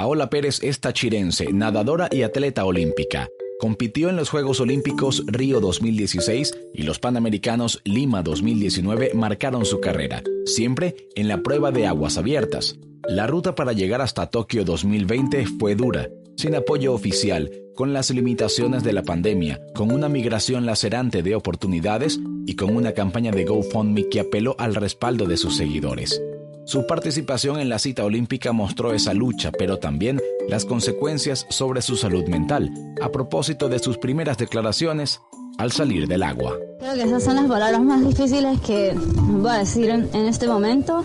Paola Pérez es tachirense, nadadora y atleta olímpica. Compitió en los Juegos Olímpicos Río 2016 y los Panamericanos Lima 2019 marcaron su carrera, siempre en la prueba de aguas abiertas. La ruta para llegar hasta Tokio 2020 fue dura, sin apoyo oficial, con las limitaciones de la pandemia, con una migración lacerante de oportunidades y con una campaña de GoFundMe que apeló al respaldo de sus seguidores. Su participación en la cita olímpica mostró esa lucha, pero también las consecuencias sobre su salud mental, a propósito de sus primeras declaraciones al salir del agua. Creo que esas son las palabras más difíciles que voy a decir en, este momento.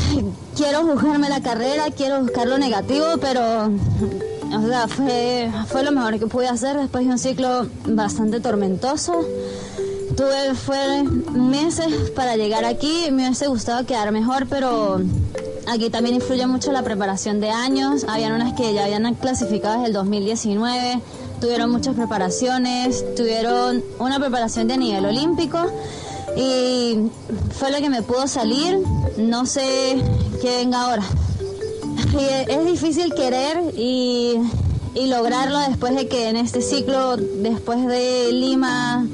Quiero buscarme la carrera, quiero buscar lo negativo, pero o sea, fue, fue lo mejor que pude hacer después de un ciclo bastante tormentoso. Tuve fue meses para llegar aquí, me hubiese gustado quedar mejor, pero aquí también influye mucho la preparación de años. Habían unas que ya habían clasificado desde el 2019, tuvieron muchas preparaciones, tuvieron una preparación de nivel olímpico y fue lo que me pudo salir. No sé qué venga ahora. es difícil querer y, y lograrlo después de que en este ciclo, después de Lima,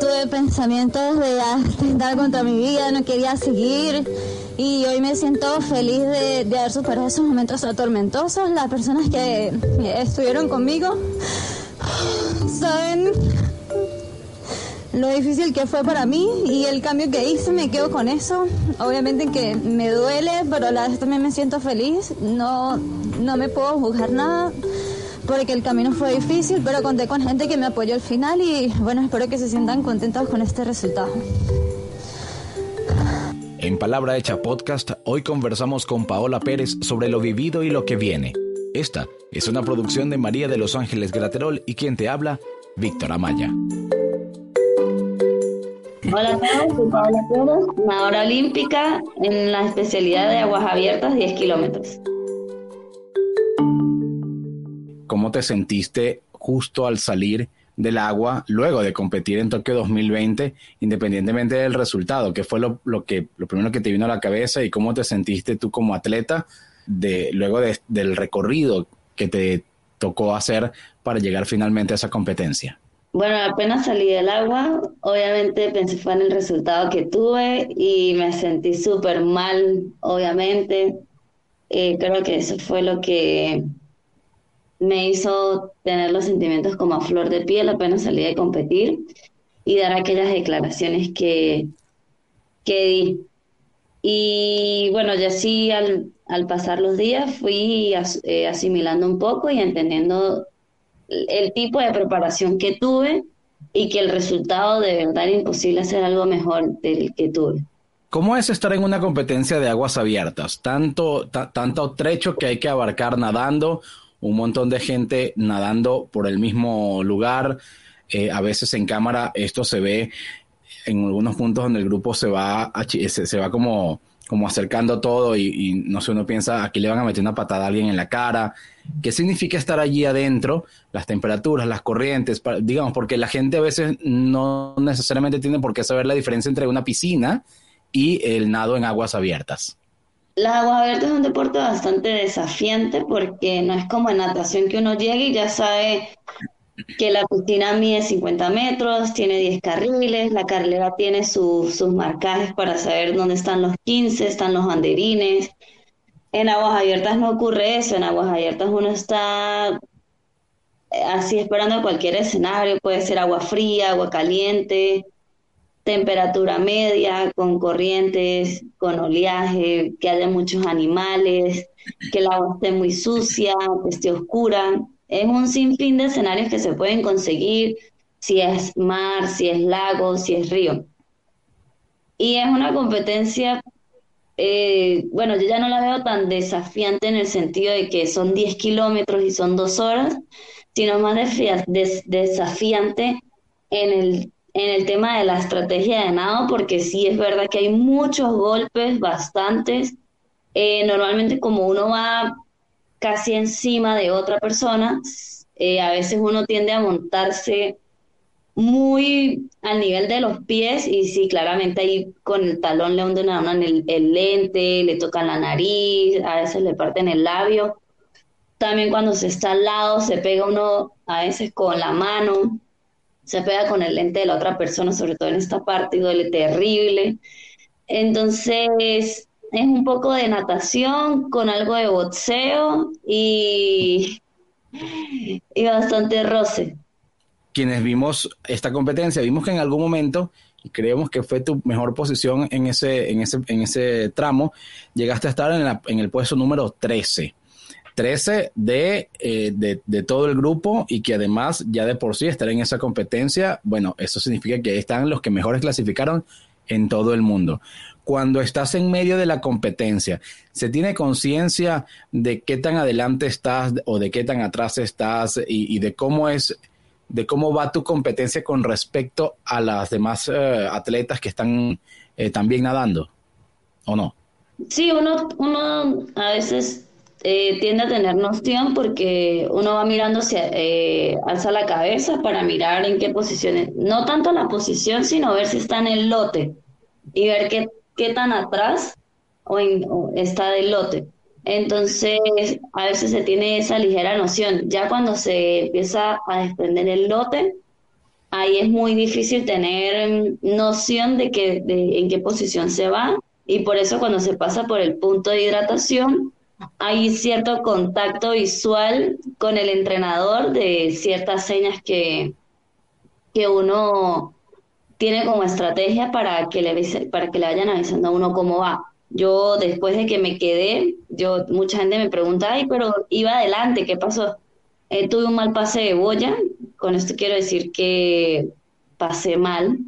tuve pensamientos de atentar contra mi vida, no quería seguir y hoy me siento feliz de, de haber superado esos momentos tormentosos. Las personas que estuvieron conmigo saben lo difícil que fue para mí y el cambio que hice, me quedo con eso. Obviamente que me duele, pero a la vez también me siento feliz. No, no me puedo juzgar nada porque el camino fue difícil, pero conté con gente que me apoyó al final y bueno, espero que se sientan contentos con este resultado. En Palabra Hecha Podcast, hoy conversamos con Paola Pérez sobre lo vivido y lo que viene. Esta es una producción de María de Los Ángeles Graterol y quien te habla, Víctor Amaya. Hola a todos, soy Paola Pérez, nadadora olímpica en la especialidad de aguas abiertas 10 kilómetros. ¿Cómo te sentiste justo al salir del agua luego de competir en Tokio 2020, independientemente del resultado? ¿Qué fue lo, que, lo primero que te vino a la cabeza y cómo te sentiste tú como atleta de, luego del recorrido que te tocó hacer para llegar finalmente a esa competencia? Bueno, apenas salí del agua, obviamente pensé fue en el resultado que tuve y me sentí súper mal, obviamente. Eh, creo que eso fue lo que me hizo tener los sentimientos como a flor de piel apenas salí de competir y dar aquellas declaraciones que, que di. Y bueno, ya sí al, al pasar los días fui eh, asimilando un poco y entendiendo el tipo de preparación que tuve y que el resultado de verdad era imposible hacer algo mejor del que tuve. ¿Cómo es estar en una competencia de aguas abiertas? Tanto, tanto trecho que hay que abarcar nadando un montón de gente nadando por el mismo lugar. Eh, a veces en cámara esto se ve en algunos puntos donde el grupo se va, se, va como, como acercando todo y, no sé, uno piensa, aquí le van a meter una patada a alguien en la cara. ¿Qué significa estar allí adentro? Las temperaturas, las corrientes, digamos, porque la gente a veces no necesariamente tiene por qué saber la diferencia entre una piscina y el nado en aguas abiertas. Las aguas abiertas es un deporte bastante desafiante porque no es como en natación que uno llega y ya sabe que la piscina mide 50 metros, tiene 10 carriles, la carrera tiene sus marcajes para saber dónde están los 15, están los banderines. En aguas abiertas no ocurre eso, en aguas abiertas uno está así esperando cualquier escenario, puede ser agua fría, agua caliente, temperatura media, con corrientes, con oleaje, que haya muchos animales, que el agua esté muy sucia, que esté oscura. Es un sinfín de escenarios que se pueden conseguir si es mar, si es lago, si es río. Y es una competencia, eh, bueno, yo ya no la veo tan desafiante en el sentido de que son 10 kilómetros y son dos horas, sino más desafiante en el, en el tema de la estrategia de nado, porque sí es verdad que hay muchos golpes, bastantes. Eh, normalmente como uno va casi encima de otra persona, eh, a veces uno tiende a montarse muy al nivel de los pies y sí, claramente ahí con el talón le hunden a uno el, el, lente, le tocan la nariz, a veces le parten el labio. También cuando se está al lado se pega uno a veces con la mano, se pega con el lente de la otra persona, sobre todo en esta parte, y duele terrible. Entonces, es un poco de natación con algo de boxeo y, y bastante roce quienes vimos esta competencia, vimos que en algún momento, y creemos que fue tu mejor posición en ese, en ese, en ese tramo, llegaste a estar en, en el puesto número 13. 13 de, eh, de, de, todo el grupo y que además ya de por sí estar en esa competencia, bueno, eso significa que están los que mejores clasificaron en todo el mundo. Cuando estás en medio de la competencia, ¿se tiene conciencia de qué tan adelante estás o de qué tan atrás estás y, y de cómo es de cómo va tu competencia con respecto a las demás eh, atletas que están eh, también nadando, ¿o no? Sí, uno, uno a veces eh, tiende a tener noción porque uno va mirando, hacia, alza la cabeza para mirar en qué posiciones, no tanto la posición, sino ver si está en el lote y ver qué, qué tan atrás o, o está del lote. Entonces, a veces se tiene esa ligera noción. Ya cuando se empieza a desprender el lote, ahí es muy difícil tener noción de, que, de en qué posición se va. Y por eso cuando se pasa por el punto de hidratación, hay cierto contacto visual con el entrenador de ciertas señas que, que uno tiene como estrategia para que le, para que le vayan avisando a uno cómo va. Yo después de que me quedé, yo mucha gente me pregunta, ay, pero iba adelante, ¿qué pasó? Eh, tuve un mal pase de boya, con esto quiero decir que pasé mal,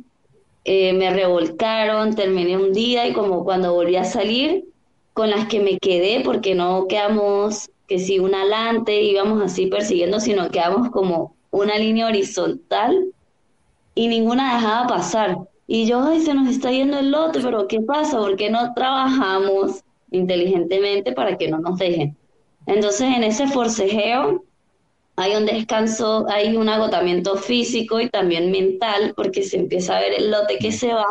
eh, me revolcaron, terminé un día y como cuando volví a salir, con las que me quedé, porque no quedamos que si un alante íbamos así persiguiendo, sino quedamos como una línea horizontal y ninguna dejaba pasar. Y yo, ay, se nos está yendo el lote, pero ¿qué pasa? ¿Por qué no trabajamos inteligentemente para que no nos dejen? Entonces, en ese forcejeo hay un descanso, hay un agotamiento físico y también mental, porque se empieza a ver el lote que se va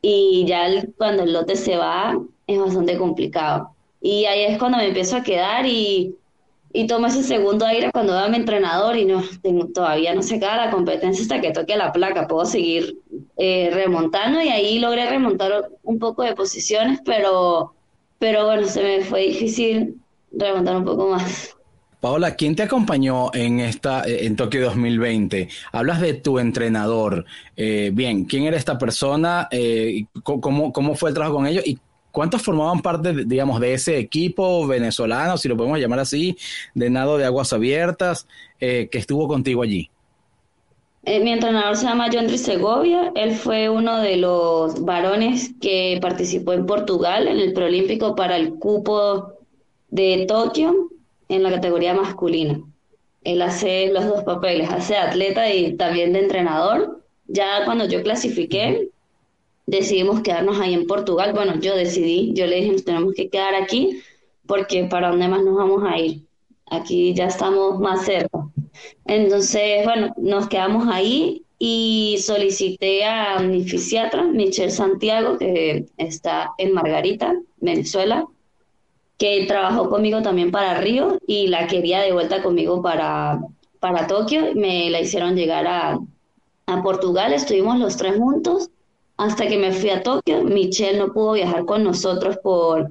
y ya cuando el lote se va es bastante complicado. Y ahí es cuando me empiezo a quedar y y tomo ese segundo aire cuando va mi entrenador y no, todavía no se acaba la competencia hasta que toque la placa, puedo seguir eh, remontando y ahí logré remontar un poco de posiciones, pero, pero bueno, se me fue difícil remontar un poco más. Paola, ¿quién te acompañó en esta eh, en Tokio 2020? Hablas de tu entrenador. Eh, bien, ¿quién era esta persona? ¿cómo, ¿Cómo fue el trabajo con ellos? ¿Y ¿Cuántos formaban parte, digamos, de ese equipo venezolano, si lo podemos llamar así, de nado de aguas abiertas, eh, que estuvo contigo allí? Eh, mi entrenador se llama John Segovia. Él fue uno de los varones que participó en Portugal en el preolímpico para el cupo de Tokio en la categoría masculina. Él hace los dos papeles, hace atleta y también de entrenador. Ya cuando yo clasifiqué, decidimos quedarnos ahí en Portugal. Bueno, yo decidí, yo le dije, nos tenemos que quedar aquí porque para dónde más nos vamos a ir. Aquí ya estamos más cerca. Entonces, bueno, nos quedamos ahí y solicité a mi fisiatra, Michelle Santiago, que está en Margarita, Venezuela, que trabajó conmigo también para Río y la quería de vuelta conmigo para, para Tokio. Me la hicieron llegar a, a Portugal, estuvimos los tres juntos hasta que me fui a Tokio. Michelle no pudo viajar con nosotros por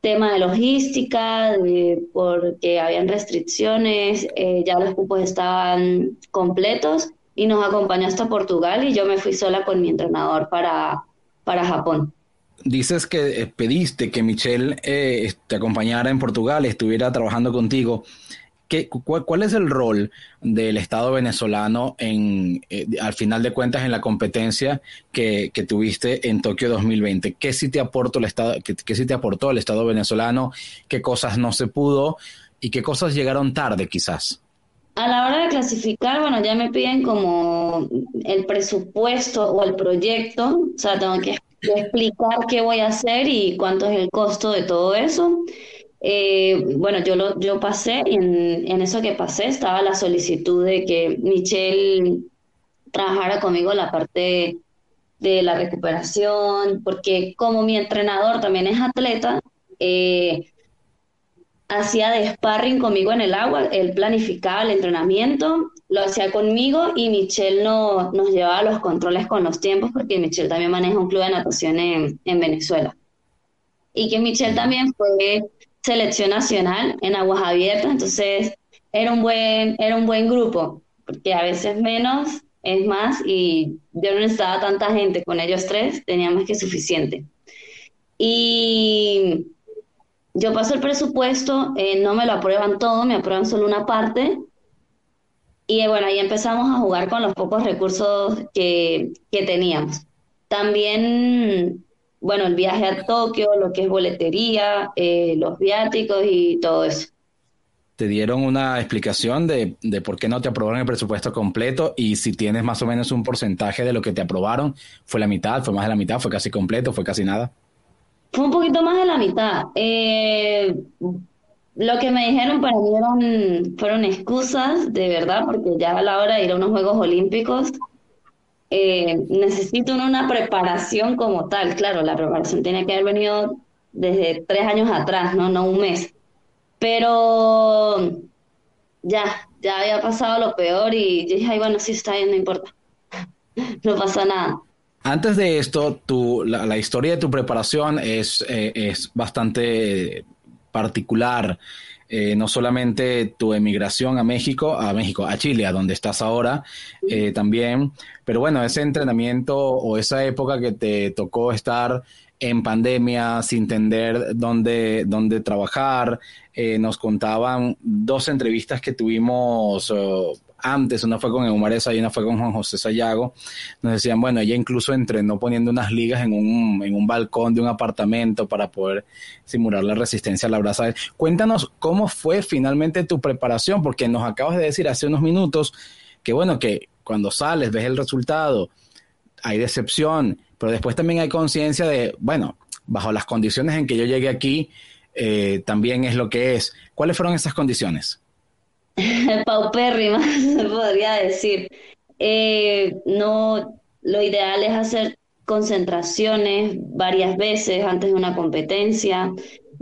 tema de logística, porque habían restricciones, eh, ya los cupos estaban completos y nos acompañó hasta Portugal y yo me fui sola con mi entrenador para, para Japón. Dices que eh, pediste que Michelle eh, te acompañara en Portugal, estuviera trabajando contigo. ¿Qué, cuál, es el rol del Estado venezolano en, eh, al final de cuentas en la competencia que, tuviste en Tokio 2020? ¿Qué sí te aportó el Estado, qué, qué te aportó el Estado venezolano? ¿Qué cosas no se pudo y qué cosas llegaron tarde quizás? A la hora de clasificar, bueno, ya me piden como el presupuesto o el proyecto, o sea, tengo que explicar qué voy a hacer y cuánto es el costo de todo eso. Eh, bueno, yo lo yo pasé y en, eso que pasé estaba la solicitud de que Michelle trabajara conmigo la parte de la recuperación, porque como mi entrenador también es atleta, eh, hacía de sparring conmigo en el agua, él planificaba el entrenamiento, lo hacía conmigo y Michelle no, nos llevaba los controles con los tiempos porque Michelle también maneja un club de natación en, en Venezuela. Y que Michelle también fue selección nacional en aguas abiertas, entonces era un buen, era un buen grupo, porque a veces menos es más y yo no necesitaba tanta gente, con ellos tres teníamos que suficiente. Y yo paso el presupuesto, eh, no me lo aprueban todo, me aprueban solo una parte. Y bueno, ahí empezamos a jugar con los pocos recursos que, que teníamos. También, bueno, el viaje a Tokio, lo que es boletería, eh, los viáticos y todo eso. ¿Te dieron una explicación de, de por qué no te aprobaron el presupuesto completo? Y si tienes más o menos un porcentaje de lo que te aprobaron, ¿fue la mitad, fue más de la mitad, fue casi completo, fue casi nada? Fue un poquito más de la mitad. Eh, lo que me dijeron para mí fueron excusas, de verdad, porque ya a la hora de ir a unos Juegos Olímpicos eh, necesito una preparación como tal. Claro, la preparación tiene que haber venido desde tres años atrás, no, no un mes. Pero ya, ya había pasado lo peor y yo dije, ay, bueno, sí está bien, no importa. no pasa nada. Antes de esto, tu, la, historia de tu preparación es, eh, es bastante particular. Eh, no solamente tu emigración a México, a México, a Chile, a donde estás ahora eh, también, pero bueno, ese entrenamiento o esa época que te tocó estar en pandemia sin entender dónde, dónde trabajar, nos contaban dos entrevistas que tuvimos antes, una fue con Eumaresa y una fue con Juan José Sayago, nos decían, bueno, ella incluso entrenó poniendo unas ligas en un, en un balcón de un apartamento para poder simular la resistencia a la brasa. Cuéntanos cómo fue finalmente tu preparación, porque nos acabas de decir hace unos minutos que, bueno, que cuando sales, ves el resultado, hay decepción, pero después también hay conciencia de, bueno, bajo las condiciones en que yo llegué aquí, eh, también es lo que es. ¿Cuáles fueron esas condiciones? paupérrima, se podría decir. Eh, no, lo ideal es hacer concentraciones varias veces antes de una competencia.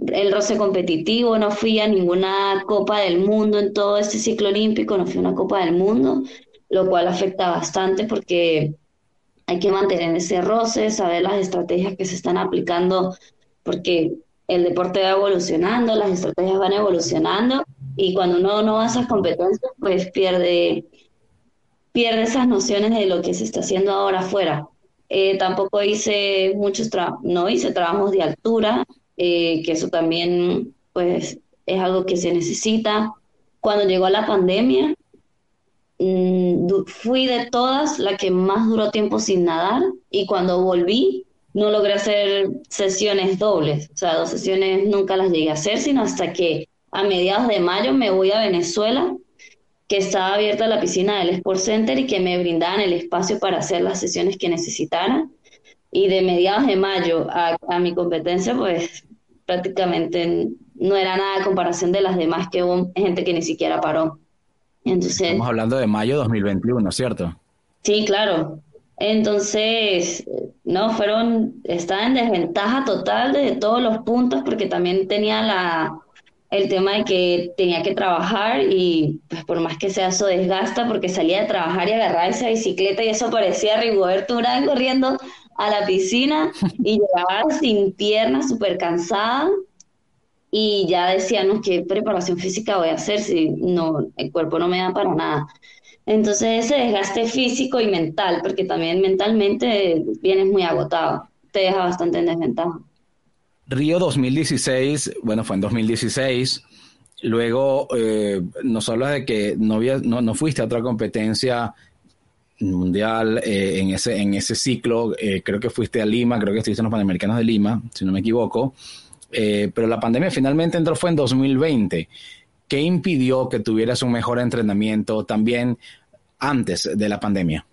El roce competitivo, no fui a ninguna Copa del Mundo en todo este ciclo olímpico, no fui a una Copa del Mundo, lo cual afecta bastante porque hay que mantener ese roce, saber las estrategias que se están aplicando, porque el deporte va evolucionando, las estrategias van evolucionando y cuando uno no va a esas competencias, pues pierde, pierde esas nociones de lo que se está haciendo ahora afuera. Eh, tampoco hice muchos trabajos, no hice trabajos de altura, eh, que eso también pues es algo que se necesita. Cuando llegó la pandemia, mm, fui de todas la que más duró tiempo sin nadar y cuando volví no logré hacer sesiones dobles, o sea, dos sesiones nunca las llegué a hacer, sino hasta que a mediados de mayo me voy a Venezuela, que estaba abierta la piscina del Sport Center y que me brindaban el espacio para hacer las sesiones que necesitara. Y de mediados de mayo a, mi competencia, pues prácticamente no era nada a comparación de las demás que hubo gente que ni siquiera paró. Entonces, Estamos hablando de mayo 2021, ¿cierto? Sí, claro. Entonces, no, fueron, estaba en desventaja total de todos los puntos porque también tenía la, el tema de que tenía que trabajar y pues por más que sea eso desgasta porque salía de trabajar y agarraba esa bicicleta y eso parecía Rigoberto Urán corriendo a la piscina y llegaba sin piernas, súper cansada y ya decía, no, ¿qué preparación física voy a hacer si no, el cuerpo no me da para nada? Entonces ese desgaste físico y mental, porque también mentalmente vienes muy agotado, te deja bastante en desventaja. Río 2016, bueno, fue en 2016. luego eh, nos hablas de que no, no, no, fuiste a otra competencia mundial eh, en, ese, en ese ciclo. Eh, creo que fuiste a Lima, creo que estuviste en los Panamericanos de Lima, si no me equivoco. pero la pandemia finalmente entró fue en 2020. ¿Qué impidió que tuvieras un mejor entrenamiento también antes de la pandemia?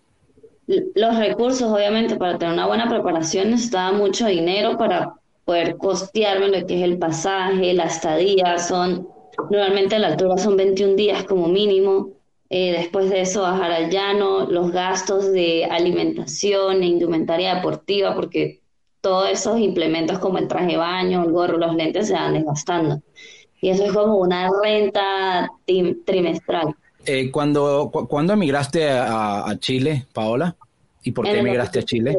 Los recursos, obviamente, para tener una buena preparación necesitaba mucho dinero para poder costearme lo que es el pasaje, la estadía, son normalmente a la altura son 21 días como mínimo. Eh, después de eso bajar al llano, los gastos de alimentación e indumentaria deportiva, porque todos esos implementos como el traje de baño, el gorro, los lentes se van desgastando. Y eso es como una renta trimestral. Eh, cuando, ¿Cuándo emigraste a, a, Chile, Paola? ¿Y por qué emigraste a Chile?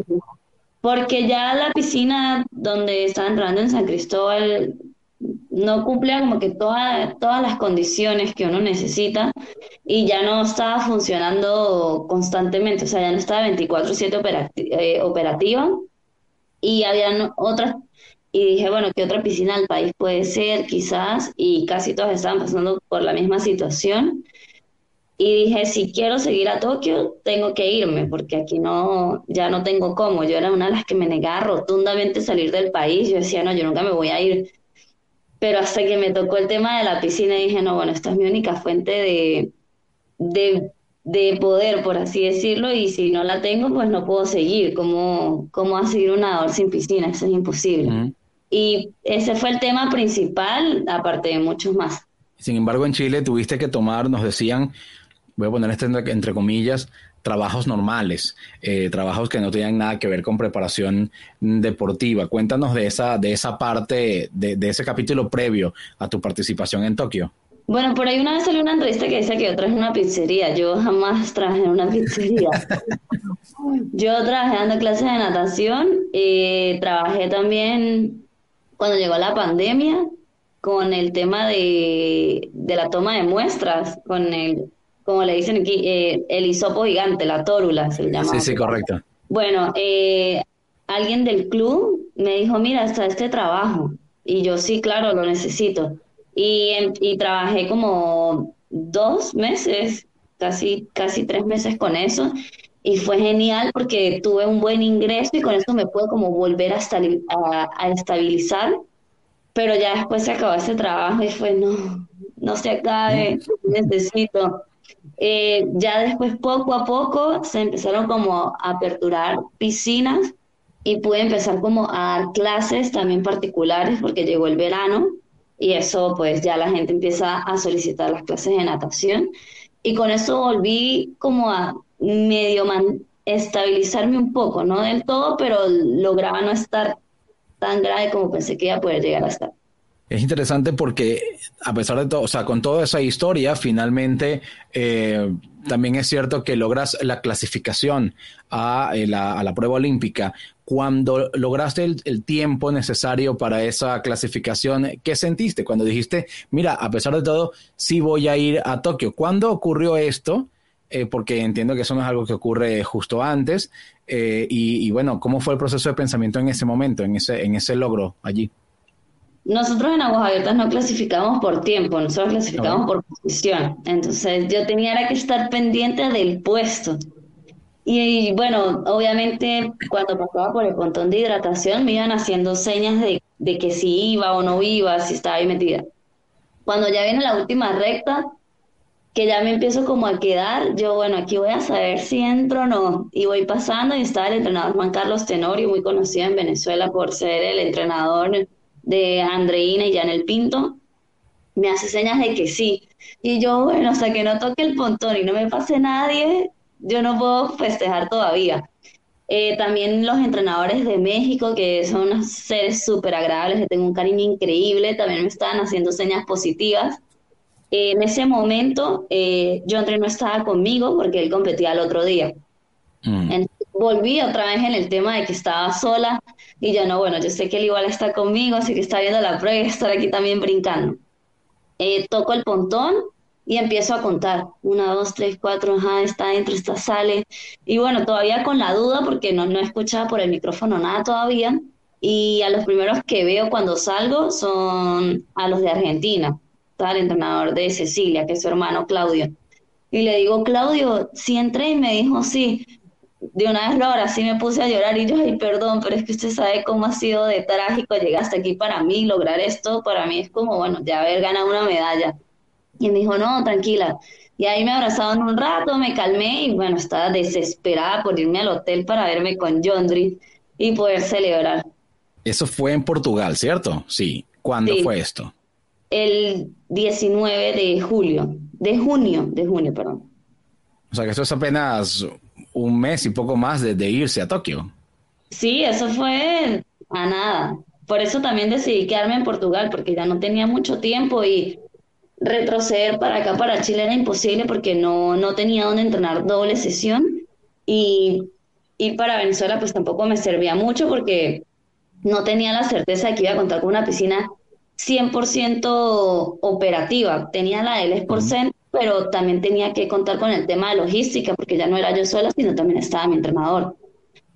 Porque ya la piscina donde estaba entrando en San Cristóbal no cumplía como que todas las condiciones que uno necesita y ya no estaba funcionando constantemente, o sea, ya no estaba 24/7 eh, operativa y había otras, y dije, bueno, ¿qué otra piscina del país puede ser? Quizás, y casi todas estaban pasando por la misma situación. Y dije, si quiero seguir a Tokio, tengo que irme, porque aquí no, ya no tengo cómo. Yo era una de las que me negaba rotundamente salir del país. Yo decía, no, yo nunca me voy a ir. Pero hasta que me tocó el tema de la piscina, dije, no, bueno, esta es mi única fuente de, de, de poder, por así decirlo, y si no la tengo, pues no puedo seguir. ¿Cómo, cómo a seguir un nadador sin piscina? Eso es imposible. Y ese fue el tema principal, aparte de muchos más. Sin embargo, en Chile tuviste que tomar, nos decían, voy a poner esto entre, comillas, trabajos normales, eh, trabajos que no tenían nada que ver con preparación deportiva. Cuéntanos de esa, de esa parte, de, de, ese capítulo previo a tu participación en Tokio. Bueno, por ahí una vez salió una entrevista que dice que yo trabajé en una pizzería. Yo jamás trabajé en una pizzería. yo trabajé dando clases de natación, eh, trabajé también cuando llegó la pandemia con el tema de, de la toma de muestras, con el como le dicen aquí, eh, el hisopo gigante, la tórula se llama. Sí, sí, correcto. Bueno, eh, alguien del club me dijo, mira, está este trabajo. Y yo, sí, claro, lo necesito. Y, y trabajé como dos meses, casi, casi tres meses con eso. Y fue genial porque tuve un buen ingreso y con eso me pude como volver a, a, a estabilizar. Pero ya después se acabó ese trabajo y fue, no, no se acabe, necesito. Eh, ya después, poco a poco, se empezaron como a aperturar piscinas y pude empezar como a dar clases también particulares porque llegó el verano y eso pues ya la gente empieza a solicitar las clases de natación y con eso volví como a medio estabilizarme un poco, no del todo, pero lograba no estar tan grave como pensé que iba a poder llegar a estar. Es interesante porque a pesar de todo, o sea, con toda esa historia, finalmente eh, también es cierto que logras la clasificación a, eh, la, prueba olímpica. Cuando lograste el, tiempo necesario para esa clasificación, ¿qué sentiste cuando dijiste, mira, a pesar de todo, sí voy a ir a Tokio? ¿Cuándo ocurrió esto? Eh, porque entiendo que eso no es algo que ocurre justo antes. y, y, bueno, ¿cómo fue el proceso de pensamiento en ese momento, en ese, en ese logro allí? Nosotros en Aguas Abiertas no clasificamos por tiempo, nosotros clasificamos por posición. Entonces yo tenía que estar pendiente del puesto. Y, bueno, obviamente cuando pasaba por el pontón de hidratación me iban haciendo señas de, de que si iba o no iba, si estaba ahí metida. Cuando ya viene la última recta, que ya me empiezo como a quedar, yo bueno, aquí voy a saber si entro o no. Y voy pasando y estaba el entrenador Juan Carlos Tenorio, muy conocido en Venezuela por ser el entrenador de Andreina y el Pinto, me hace señas de que sí. Y yo, bueno, hasta que no toque el pontón y no me pase nadie, yo no puedo festejar todavía. Eh, también los entrenadores de México, que son unos seres súper agradables, que tengo un cariño increíble, también me estaban haciendo señas positivas. en ese momento, eh, John no estaba conmigo porque él competía el otro día. Mm volví otra vez en el tema de que estaba sola y ya no, bueno, yo sé que él igual está conmigo, así que está viendo la prueba y estar aquí también brincando. Eh, toco el pontón y empiezo a contar. Una, dos, tres, cuatro, ajá, está dentro, está sale. Y bueno, todavía con la duda porque no, no escuchaba por el micrófono nada todavía. Y a los primeros que veo cuando salgo son a los de Argentina. estaba el entrenador de Cecilia, que es su hermano Claudio. Y le digo, Claudio, si entré y me dijo sí. De una vez lo sí me puse a llorar y yo, ay, perdón, pero es que usted sabe cómo ha sido de trágico llegar hasta aquí para mí, lograr esto, para mí es como, bueno, ya haber ganado una medalla. Y me dijo, no, tranquila. Y ahí me abrazaron un rato, me calmé y bueno, estaba desesperada por irme al hotel para verme con Jondri y poder celebrar. Eso fue en Portugal, ¿cierto? Sí. ¿Cuándo fue esto? El 19 de julio, de junio, de junio, perdón. O sea que eso es apenas un mes y poco más de, irse a Tokio. Sí, eso fue a nada. Por eso también decidí quedarme en Portugal, porque ya no tenía mucho tiempo y retroceder para acá, para Chile, era imposible porque no, no tenía donde entrenar doble sesión. Y ir para Venezuela pues tampoco me servía mucho porque no tenía la certeza de que iba a contar con una piscina 100% operativa. Tenía la del Sportcenter, pero también tenía que contar con el tema de logística, porque ya no era yo sola, sino también estaba mi entrenador.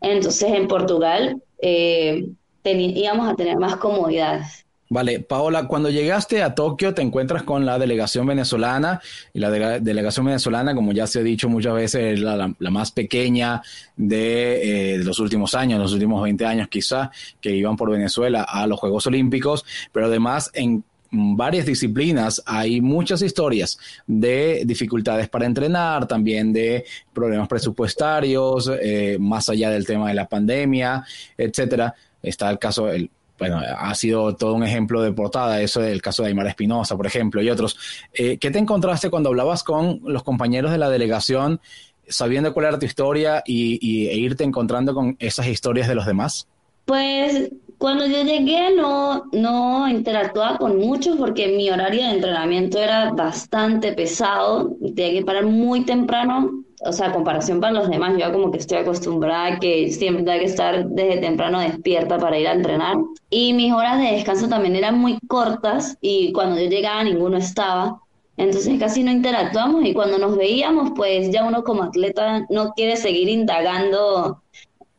Entonces en Portugal eh, íbamos a tener más comodidades. Vale, Paola, cuando llegaste a Tokio te encuentras con la delegación venezolana y la delegación venezolana, como ya se ha dicho muchas veces, es la, más pequeña de, eh, los últimos años, los últimos 20 años quizá, que iban por Venezuela a los Juegos Olímpicos, pero además en varias disciplinas hay muchas historias de dificultades para entrenar, también de problemas presupuestarios, eh, más allá del tema de la pandemia, etcétera. Está el caso, el, bueno, ha sido todo un ejemplo de portada, eso del caso de Aymar Espinosa, por ejemplo, y otros. Eh, ¿Qué te encontraste cuando hablabas con los compañeros de la delegación, sabiendo cuál era tu historia y, e irte encontrando con esas historias de los demás? Pues cuando yo llegué no, no interactuaba con muchos porque mi horario de entrenamiento era bastante pesado, tenía que parar muy temprano o sea, comparación para los demás, yo como que estoy acostumbrada a que siempre tengo que estar desde temprano despierta para ir a entrenar. Y mis horas de descanso también eran muy cortas y cuando yo llegaba ninguno estaba. Entonces casi no interactuamos y cuando nos veíamos, pues ya uno como atleta no quiere seguir indagando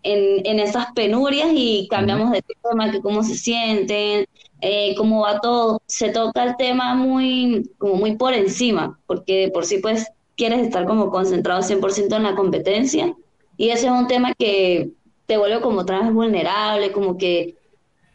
en, en esas penurias y cambiamos de tema, que cómo se sienten, eh, cómo va todo. Se toca el tema muy, como muy por encima, porque por sí pues quieres estar como concentrado 100% en la competencia y ese es un tema que te vuelve como otra vez vulnerable, como que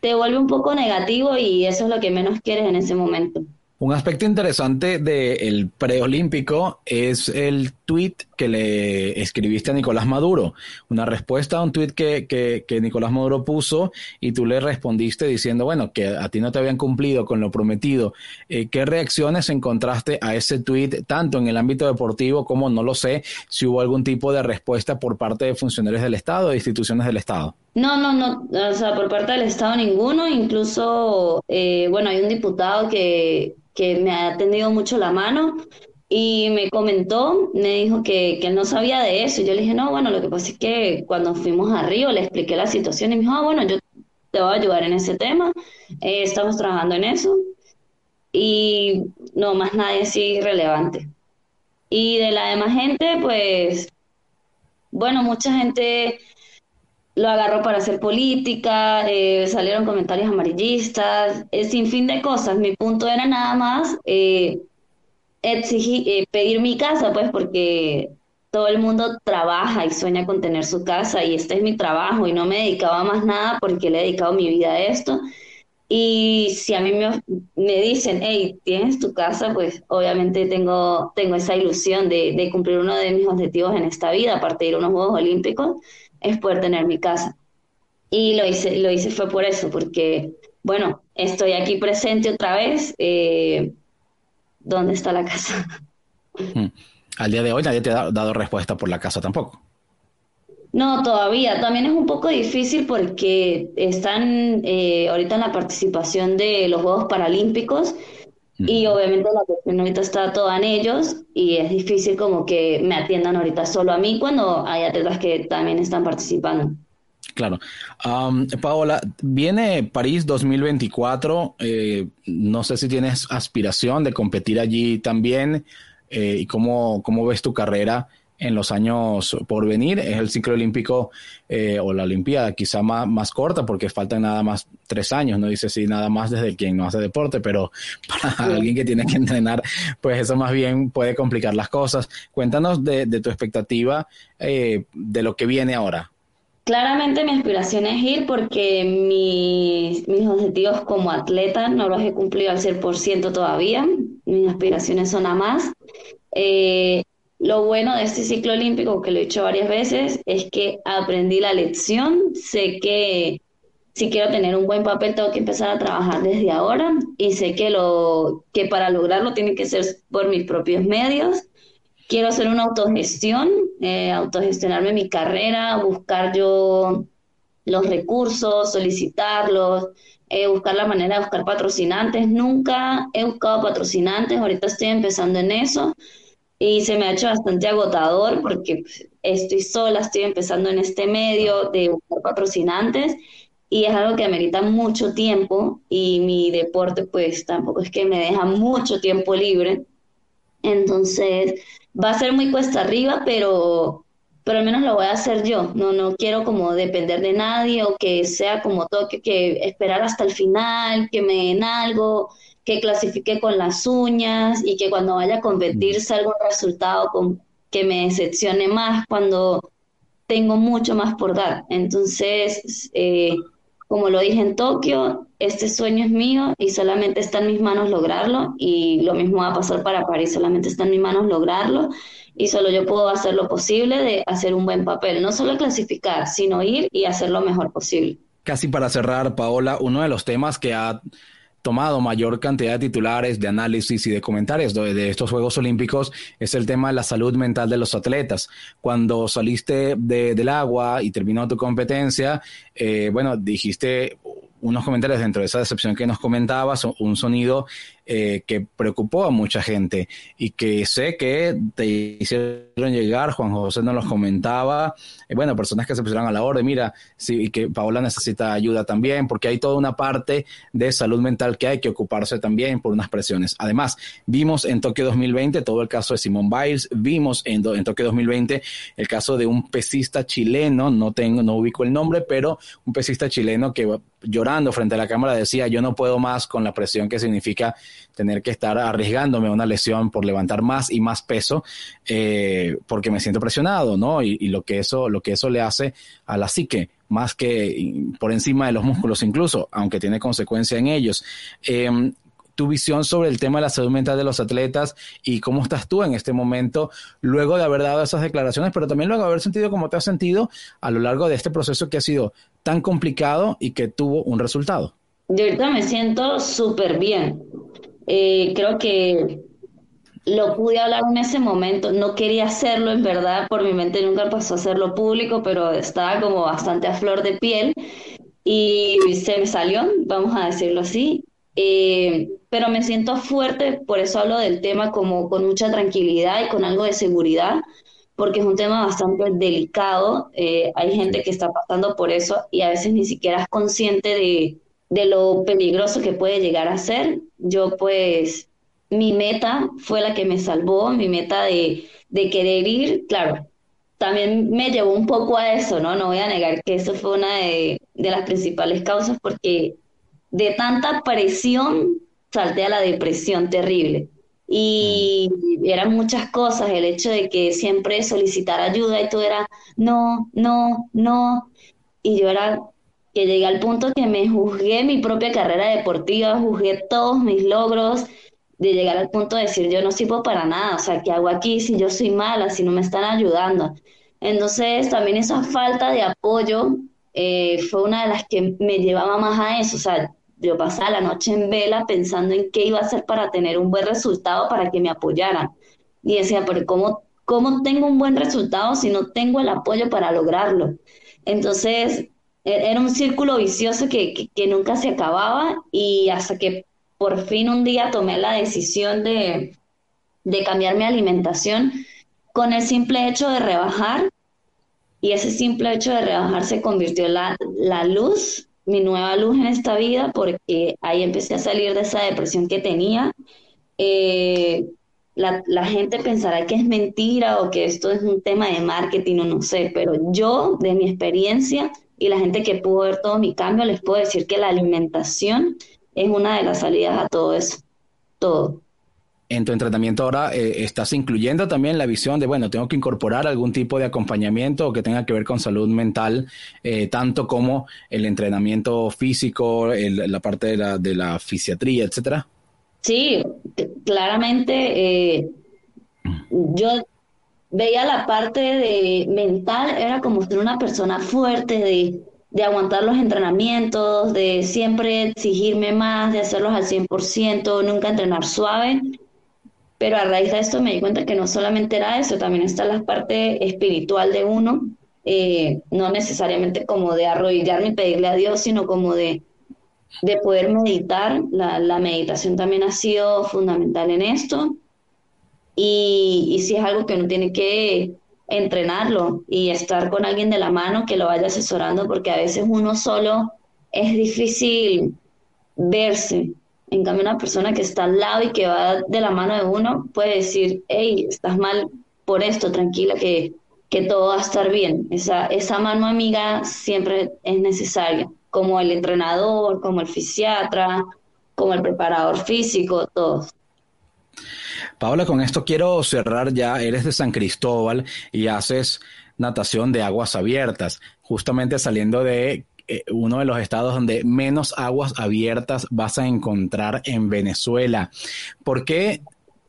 te vuelve un poco negativo y eso es lo que menos quieres en ese momento. Un aspecto interesante del preolímpico es el tweet que le escribiste a Nicolás Maduro, una respuesta a un tweet que, Nicolás Maduro puso y tú le respondiste diciendo, bueno, que a ti no te habían cumplido con lo prometido. Eh, ¿Qué reacciones encontraste a ese tweet, tanto en el ámbito deportivo como no lo sé, si hubo algún tipo de respuesta por parte de funcionarios del Estado, de instituciones del Estado? No, no, no, o sea, por parte del Estado ninguno, incluso, eh, bueno, hay un diputado que que me ha tendido mucho la mano y me comentó, me dijo que, que, él no sabía de eso. Y yo le dije, no, bueno, lo que pasa es que cuando fuimos a Río le expliqué la situación y me dijo, ah, bueno, yo te voy a ayudar en ese tema, eh, estamos trabajando en eso. Y no, más nadie así relevante. Y de la demás gente, pues, bueno, mucha gente lo agarró para hacer política, eh, salieron comentarios amarillistas, eh, sin fin de cosas. Mi punto era nada más eh, exigir, eh, pedir mi casa, pues porque todo el mundo trabaja y sueña con tener su casa y este es mi trabajo y no me dedicaba más nada porque le he dedicado mi vida a esto. Y si a mí me, me dicen, hey, tienes tu casa, pues obviamente tengo, tengo esa ilusión de, de cumplir uno de mis objetivos en esta vida, aparte de ir a unos Juegos Olímpicos es poder tener mi casa. Y lo hice, lo hice fue por eso, porque, bueno, estoy aquí presente otra vez. Eh, ¿Dónde está la casa? Hmm. Al día de hoy nadie te ha dado respuesta por la casa tampoco. No, todavía. También es un poco difícil porque están eh, ahorita en la participación de los Juegos Paralímpicos y obviamente la cuestión ahorita está toda en ellos y es difícil como que me atiendan ahorita solo a mí cuando hay atletas que también están participando. Claro. Paola, viene París 2024. Eh, no sé si tienes aspiración de competir allí también eh, y cómo, cómo ves tu carrera en los años por venir. Es el ciclo olímpico eh, o la Olimpiada quizá más, más corta porque faltan nada más tres años, no dice si nada más desde quien no hace deporte, pero para alguien que tiene que entrenar, pues eso más bien puede complicar las cosas. Cuéntanos de, tu expectativa eh, de lo que viene ahora. Claramente mi aspiración es ir porque mis, mis objetivos como atleta no los he cumplido al 100% todavía. Mis aspiraciones son a más. Eh, lo bueno de este ciclo olímpico, que lo he hecho varias veces, es que aprendí la lección. Sé que si quiero tener un buen papel tengo que empezar a trabajar desde ahora y sé que, lo, que para lograrlo tiene que ser por mis propios medios quiero hacer una autogestión, eh, autogestionarme mi carrera, buscar yo los recursos, solicitarlos, eh, buscar la manera de buscar patrocinantes. Nunca he buscado patrocinantes, ahorita estoy empezando en eso y se me ha hecho bastante agotador porque pues, estoy sola, estoy empezando en este medio de buscar patrocinantes y es algo que amerita mucho tiempo y mi deporte pues tampoco es que me deja mucho tiempo libre. Entonces, va a ser muy cuesta arriba, pero, pero al menos lo voy a hacer yo. No, no quiero como depender de nadie o que sea como todo, que, que esperar hasta el final, que me den algo, que clasifique con las uñas y que cuando vaya a competir salga un resultado con, que me decepcione más cuando tengo mucho más por dar. Entonces, eh, como lo dije en Tokio, este sueño es mío y solamente está en mis manos lograrlo. Y lo mismo va a pasar para París, solamente está en mis manos lograrlo. Y solo yo puedo hacer lo posible de hacer un buen papel, no solo clasificar, sino ir y hacer lo mejor posible. Casi para cerrar, Paola, uno de los temas que ha tomado mayor cantidad de titulares, de análisis y de comentarios de, estos Juegos Olímpicos es el tema de la salud mental de los atletas. Cuando saliste del agua y terminó tu competencia, eh, bueno, dijiste unos comentarios dentro de esa decepción que nos comentabas, un sonido eh, que preocupó a mucha gente y que sé que te hicieron llegar, Juan José nos los comentaba, bueno, personas que se pusieron a la orden, mira, sí, y que Paola necesita ayuda también, porque hay toda una parte de salud mental que hay que ocuparse también por unas presiones. Además, vimos en Tokio 2020 todo el caso de Simón Biles, vimos en, en Tokio 2020 el caso de un pesista chileno, no tengo, no ubico el nombre, pero un pesista chileno que llorando frente a la cámara decía, yo no puedo más con la presión que significa tener que estar arriesgándome a una lesión por levantar más y más peso, eh, porque me siento presionado, ¿no? Y, lo que eso, lo que eso le hace a la psique, más que por encima de los músculos incluso, aunque tiene consecuencia en ellos. Em, tu visión sobre el tema de la salud mental de los atletas y cómo estás tú en este momento, luego de haber dado esas declaraciones, pero también luego de haber sentido cómo te has sentido a lo largo de este proceso que ha sido tan complicado y que tuvo un resultado. Yo ahorita me siento súper bien. Eh, creo que lo pude hablar en ese momento. No quería hacerlo, en verdad, por mi mente nunca pasó a hacerlo público, pero estaba como bastante a flor de piel y se me salió, vamos a decirlo así. Eh, pero me siento fuerte, por eso hablo del tema como con mucha tranquilidad y con algo de seguridad, porque es un tema bastante delicado. Eh, hay gente que está pasando por eso y a veces ni siquiera es consciente de, de lo peligroso que puede llegar a ser. Yo pues, mi meta fue la que me salvó, mi meta de, de querer ir, claro, también me llevó un poco a eso, ¿no? No voy a negar que eso fue una de, de las principales causas porque de tanta presión salté a la depresión terrible. Y eran muchas cosas, el hecho de que siempre solicitar ayuda y todo era no, no, no. Y yo era que llegué al punto que me juzgué mi propia carrera deportiva, juzgué todos mis logros, de llegar al punto de decir yo no sirvo para nada, o sea, ¿qué hago aquí si yo soy mala, si no me están ayudando? Entonces, también esa falta de apoyo eh, fue una de las que me llevaba más a eso, o sea, yo pasaba la noche en vela pensando en qué iba a hacer para tener un buen resultado, para que me apoyaran. Y decía, pero ¿cómo, cómo tengo un buen resultado si no tengo el apoyo para lograrlo? Entonces, e-, era un círculo vicioso que, nunca se acababa y hasta que por fin un día tomé la decisión de, cambiar mi alimentación con el simple hecho de rebajar y ese simple hecho de rebajar se convirtió en la, la luz, mi nueva luz en esta vida porque ahí empecé a salir de esa depresión que tenía. Eh, la, la, gente pensará que es mentira o que esto es un tema de marketing o no sé, pero yo, de mi experiencia y la gente que pudo ver todo mi cambio, les puedo decir que la alimentación es una de las salidas a todo eso, todo en tu entrenamiento ahora eh, estás incluyendo también la visión de, bueno, tengo que incorporar algún tipo de acompañamiento que tenga que ver con salud mental, eh, tanto como el entrenamiento físico, la parte de la, de la fisiatría, etcétera? Sí, claramente eh, yo veía la parte de mental, era como ser una persona fuerte, de, de aguantar los entrenamientos, de siempre exigirme más, de hacerlos al 100%, nunca entrenar suave pero a raíz de esto me di cuenta que no solamente era eso, también está la parte espiritual de uno, eh, no necesariamente como de arrodillarme y pedirle a Dios, sino como de, de poder meditar. La, la meditación también ha sido fundamental en esto. Y, y si es algo que uno tiene que entrenarlo y estar con alguien de la mano que lo vaya asesorando, porque a veces uno solo es difícil verse en cambio, una persona que está al lado y que va de la mano de uno puede decir, hey, estás mal por esto, tranquila, que, que todo va a estar bien. Esa, esa mano amiga siempre es necesaria, como el entrenador, como el fisiatra, como el preparador físico, todos. Paola, con esto quiero cerrar ya. Eres de San Cristóbal y haces natación de aguas abiertas, justamente saliendo de eh, uno de los estados donde menos aguas abiertas vas a encontrar en Venezuela. ¿Por qué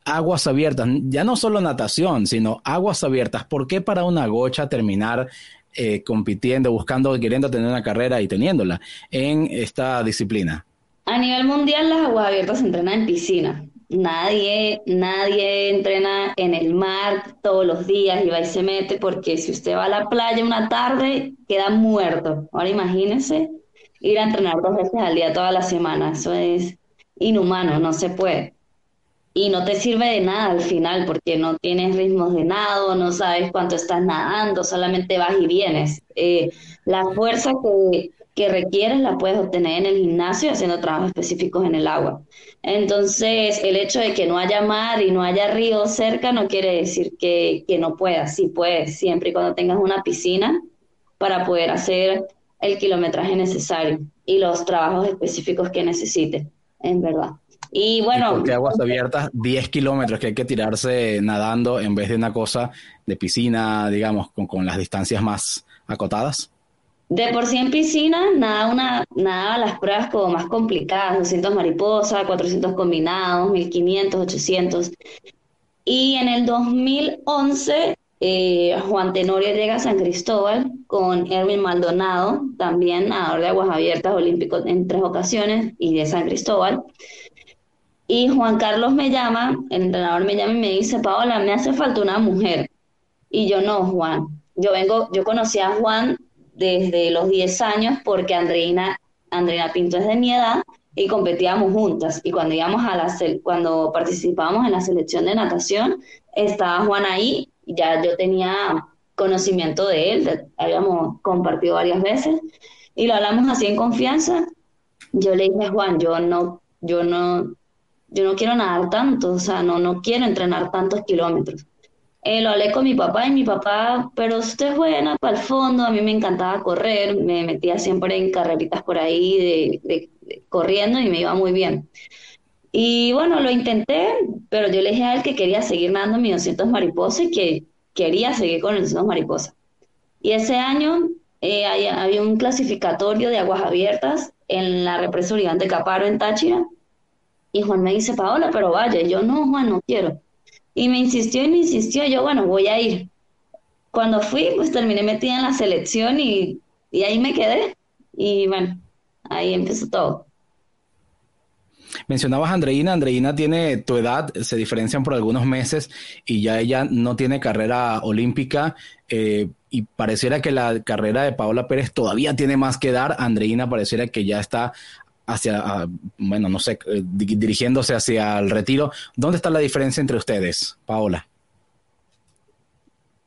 aguas abiertas? Ya no solo natación, sino aguas abiertas. ¿Por qué para una gocha terminar eh, compitiendo, buscando, queriendo tener una carrera y teniéndola en esta disciplina? A nivel mundial las aguas abiertas se entrenan en piscina. Nadie, nadie entrena en el mar todos los días y va y se mete porque si usted va a la playa una tarde queda muerto. Ahora imagínese ir a entrenar dos veces al día toda la semana. Eso es inhumano, no se puede. Y no te sirve de nada al final porque no tienes ritmos de nado, no sabes cuánto estás nadando, solamente vas y vienes. Eh, la fuerza que, que requieres la puedes obtener en el gimnasio haciendo trabajos específicos en el agua. Entonces, el hecho de que no haya mar y no haya río cerca no quiere decir que, que no puedas, sí puedes, siempre y cuando tengas una piscina para poder hacer el kilometraje necesario y los trabajos específicos que necesites, en verdad. Y bueno. ¿Y aguas abiertas? 10 kilómetros que hay que tirarse nadando en vez de una cosa de piscina, digamos, con, con las distancias más acotadas. De por sí en piscina, nada, una, nada las pruebas como más complicadas, 200 mariposa, 400 combinados, 1500, 800. Y en el 2011, eh, Juan Tenorio llega a San Cristóbal con Erwin Maldonado, también nadador de aguas abiertas olímpico en tres ocasiones y de San Cristóbal. Y Juan Carlos me llama, el entrenador me llama y me dice, Paola, me hace falta una mujer. Y yo no, Juan. Yo vengo, yo conocí a Juan desde los 10 años porque Andreina, Andreina Pinto es de mi edad y competíamos juntas. Y cuando íbamos a la cuando participábamos en la selección de natación, estaba Juan ahí, ya yo tenía conocimiento de él, habíamos compartido varias veces y lo hablamos así en confianza. Yo le dije, Juan, yo no, yo no, yo no quiero nadar tanto, o sea, no, no quiero entrenar tantos kilómetros. Eh, lo hablé con mi papá y mi papá, pero usted es buena para el fondo, a mí me encantaba correr, me metía siempre en carreritas por ahí de, corriendo y me iba muy bien. Y bueno, lo intenté, pero yo le dije a él que quería seguir nadando mi 200 mariposa y que quería seguir con el 200 mariposa. Y ese año eh, había, un clasificatorio de aguas abiertas en la represa de Caparo en Táchira. Y Juan me dice, Paola, pero vaya. Y yo, no, Juan, no quiero. Y me insistió y me insistió, yo, bueno, voy a ir. Cuando fui, pues terminé metida en la selección y, y ahí me quedé. Y bueno, ahí empezó todo. Mencionabas Andreina, Andreina tiene tu edad, se diferencian por algunos meses y ya ella no tiene carrera olímpica eh, y pareciera que la carrera de Paola Pérez todavía tiene más que dar. Andreina pareciera que ya está hacia, ah, bueno, no sé, eh, dirigiéndose hacia el retiro. ¿Dónde está la diferencia entre ustedes, Paola?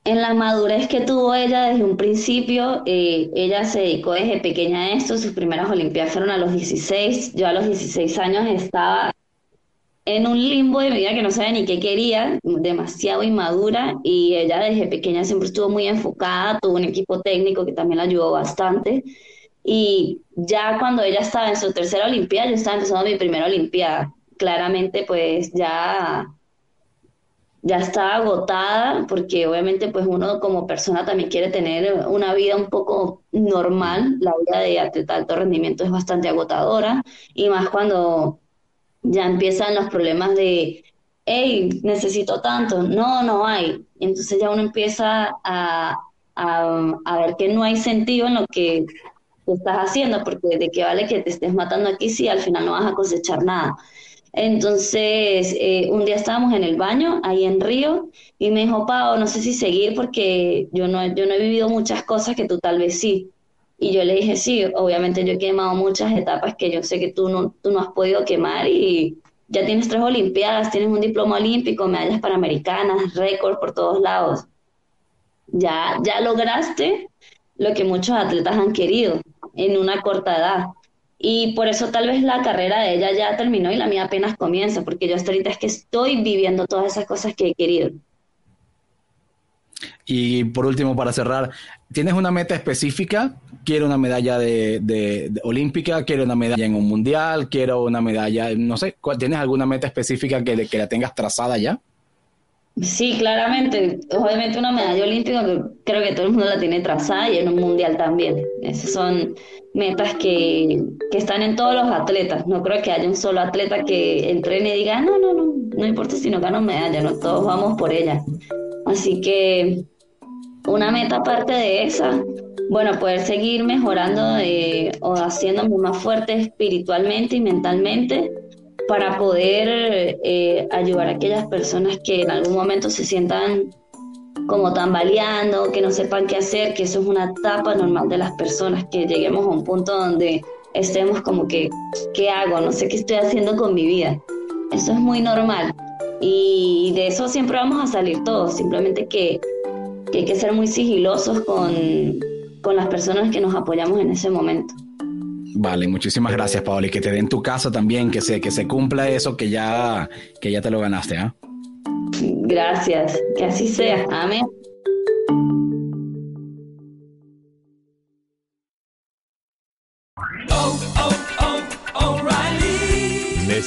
En la madurez que tuvo ella desde un principio, eh, ella se dedicó desde pequeña a esto, sus primeras Olimpiadas fueron a los 16, yo a los 16 años estaba en un limbo de mi vida que no sabía ni qué quería, demasiado inmadura y ella desde pequeña siempre estuvo muy enfocada, tuvo un equipo técnico que también la ayudó bastante y ya cuando ella estaba en su tercera Olimpiada, yo estaba empezando mi primera Olimpiada, claramente pues ya ya estaba agotada porque obviamente pues uno como persona también quiere tener una vida un poco normal, la vida de atleta alto rendimiento es bastante agotadora y más cuando ya empiezan los problemas de, hey, necesito tanto, no, no hay. Entonces ya uno empieza a, a, ver que no hay sentido en lo que estás haciendo, porque de qué vale que te estés matando aquí si al final no vas a cosechar nada. Entonces, eh, un día estábamos en el baño, ahí en Río, y me dijo, Pau, no sé si seguir porque yo no, yo no he vivido muchas cosas que tú tal vez sí. Y yo le dije, sí, obviamente yo he quemado muchas etapas que yo sé que tú no, tú no has podido quemar y ya tienes tres Olimpiadas, tienes un diploma olímpico, medallas panamericanas, récord por todos lados. Ya, ya lograste lo que muchos atletas han querido en una corta edad. Y por eso tal vez la carrera de ella ya terminó y la mía apenas comienza, porque yo hasta ahorita es que estoy viviendo todas esas cosas que he querido. Y por último, para cerrar, ¿tienes una meta específica? Quiero una medalla de, olímpica, quiero una medalla en un mundial, quiero una medalla, no sé, ¿tienes alguna meta específica que, que la tengas trazada ya? Sí, claramente. Obviamente una medalla olímpica creo que todo el mundo la tiene trazada y en un mundial también. Esas son metas que, que, están en todos los atletas. No creo que haya un solo atleta que entrene y diga, no, no, no, no importa si no gano medalla, no, todos vamos por ella. Así que una meta aparte de esa, bueno, poder seguir mejorando eh, o haciéndome más fuerte espiritualmente y mentalmente para poder eh, ayudar a aquellas personas que en algún momento se sientan como tambaleando, que no sepan qué hacer, que eso es una etapa normal de las personas, que lleguemos a un punto donde estemos como que, ¿qué hago? No sé qué estoy haciendo con mi vida. Eso es muy normal. Y de eso siempre vamos a salir todos, simplemente que, hay que ser muy sigilosos con, con las personas que nos apoyamos en ese momento. Vale, muchísimas gracias, Paola, y que te den tu casa también, que se, que se cumpla eso que ya, que ya te lo ganaste, ¿ah? Gracias, que así sea. Amén.